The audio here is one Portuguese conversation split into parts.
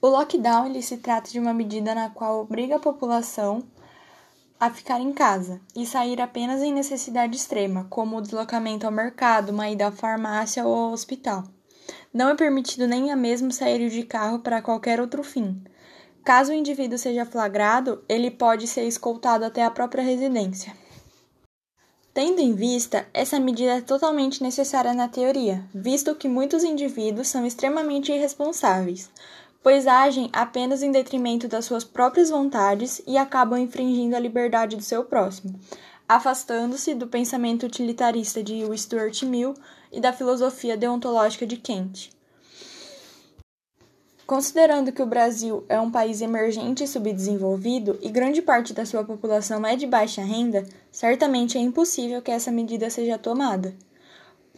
O lockdown ele se trata de uma medida na qual obriga a população a ficar em casa e sair apenas em necessidade extrema, como o deslocamento ao mercado, uma ida à farmácia ou ao hospital. Não é permitido nem a mesmo sair de carro para qualquer outro fim. Caso o indivíduo seja flagrado, ele pode ser escoltado até a própria residência. Tendo em vista, essa medida é totalmente necessária na teoria, visto que muitos indivíduos são extremamente irresponsáveis, pois agem apenas em detrimento das suas próprias vontades e acabam infringindo a liberdade do seu próximo, afastando-se do pensamento utilitarista de Stuart Mill e da filosofia deontológica de Kant. Considerando que o Brasil é um país emergente e subdesenvolvido e grande parte da sua população é de baixa renda, certamente é impossível que essa medida seja tomada,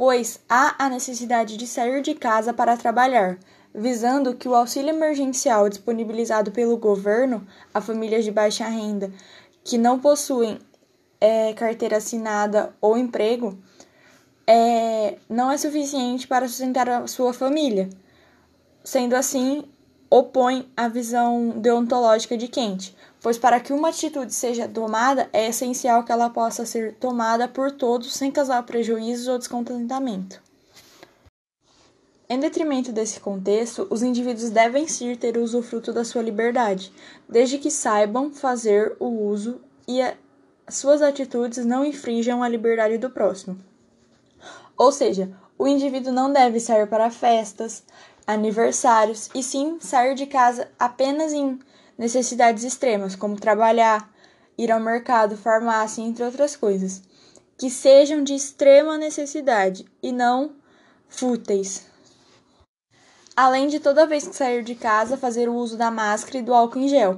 pois há a necessidade de sair de casa para trabalhar, visando que o auxílio emergencial disponibilizado pelo governo a famílias de baixa renda que não possuem é, carteira assinada ou emprego é, não é suficiente para sustentar a sua família. Sendo assim, opõe a visão deontológica de Kant, pois para que uma atitude seja tomada, é essencial que ela possa ser tomada por todos sem causar prejuízos ou descontentamento. Em detrimento desse contexto, os indivíduos devem sim ter o usufruto da sua liberdade, desde que saibam fazer o uso e suas atitudes não infringam a liberdade do próximo. Ou seja, o indivíduo não deve sair para festas, aniversários e sim sair de casa apenas em necessidades extremas, como trabalhar, ir ao mercado, farmácia, entre outras coisas, que sejam de extrema necessidade e não fúteis. Além de toda vez que sair de casa fazer o uso da máscara e do álcool em gel.